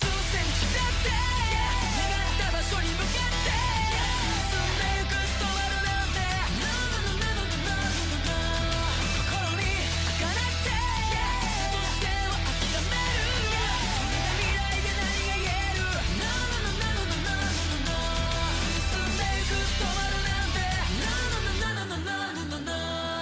Cause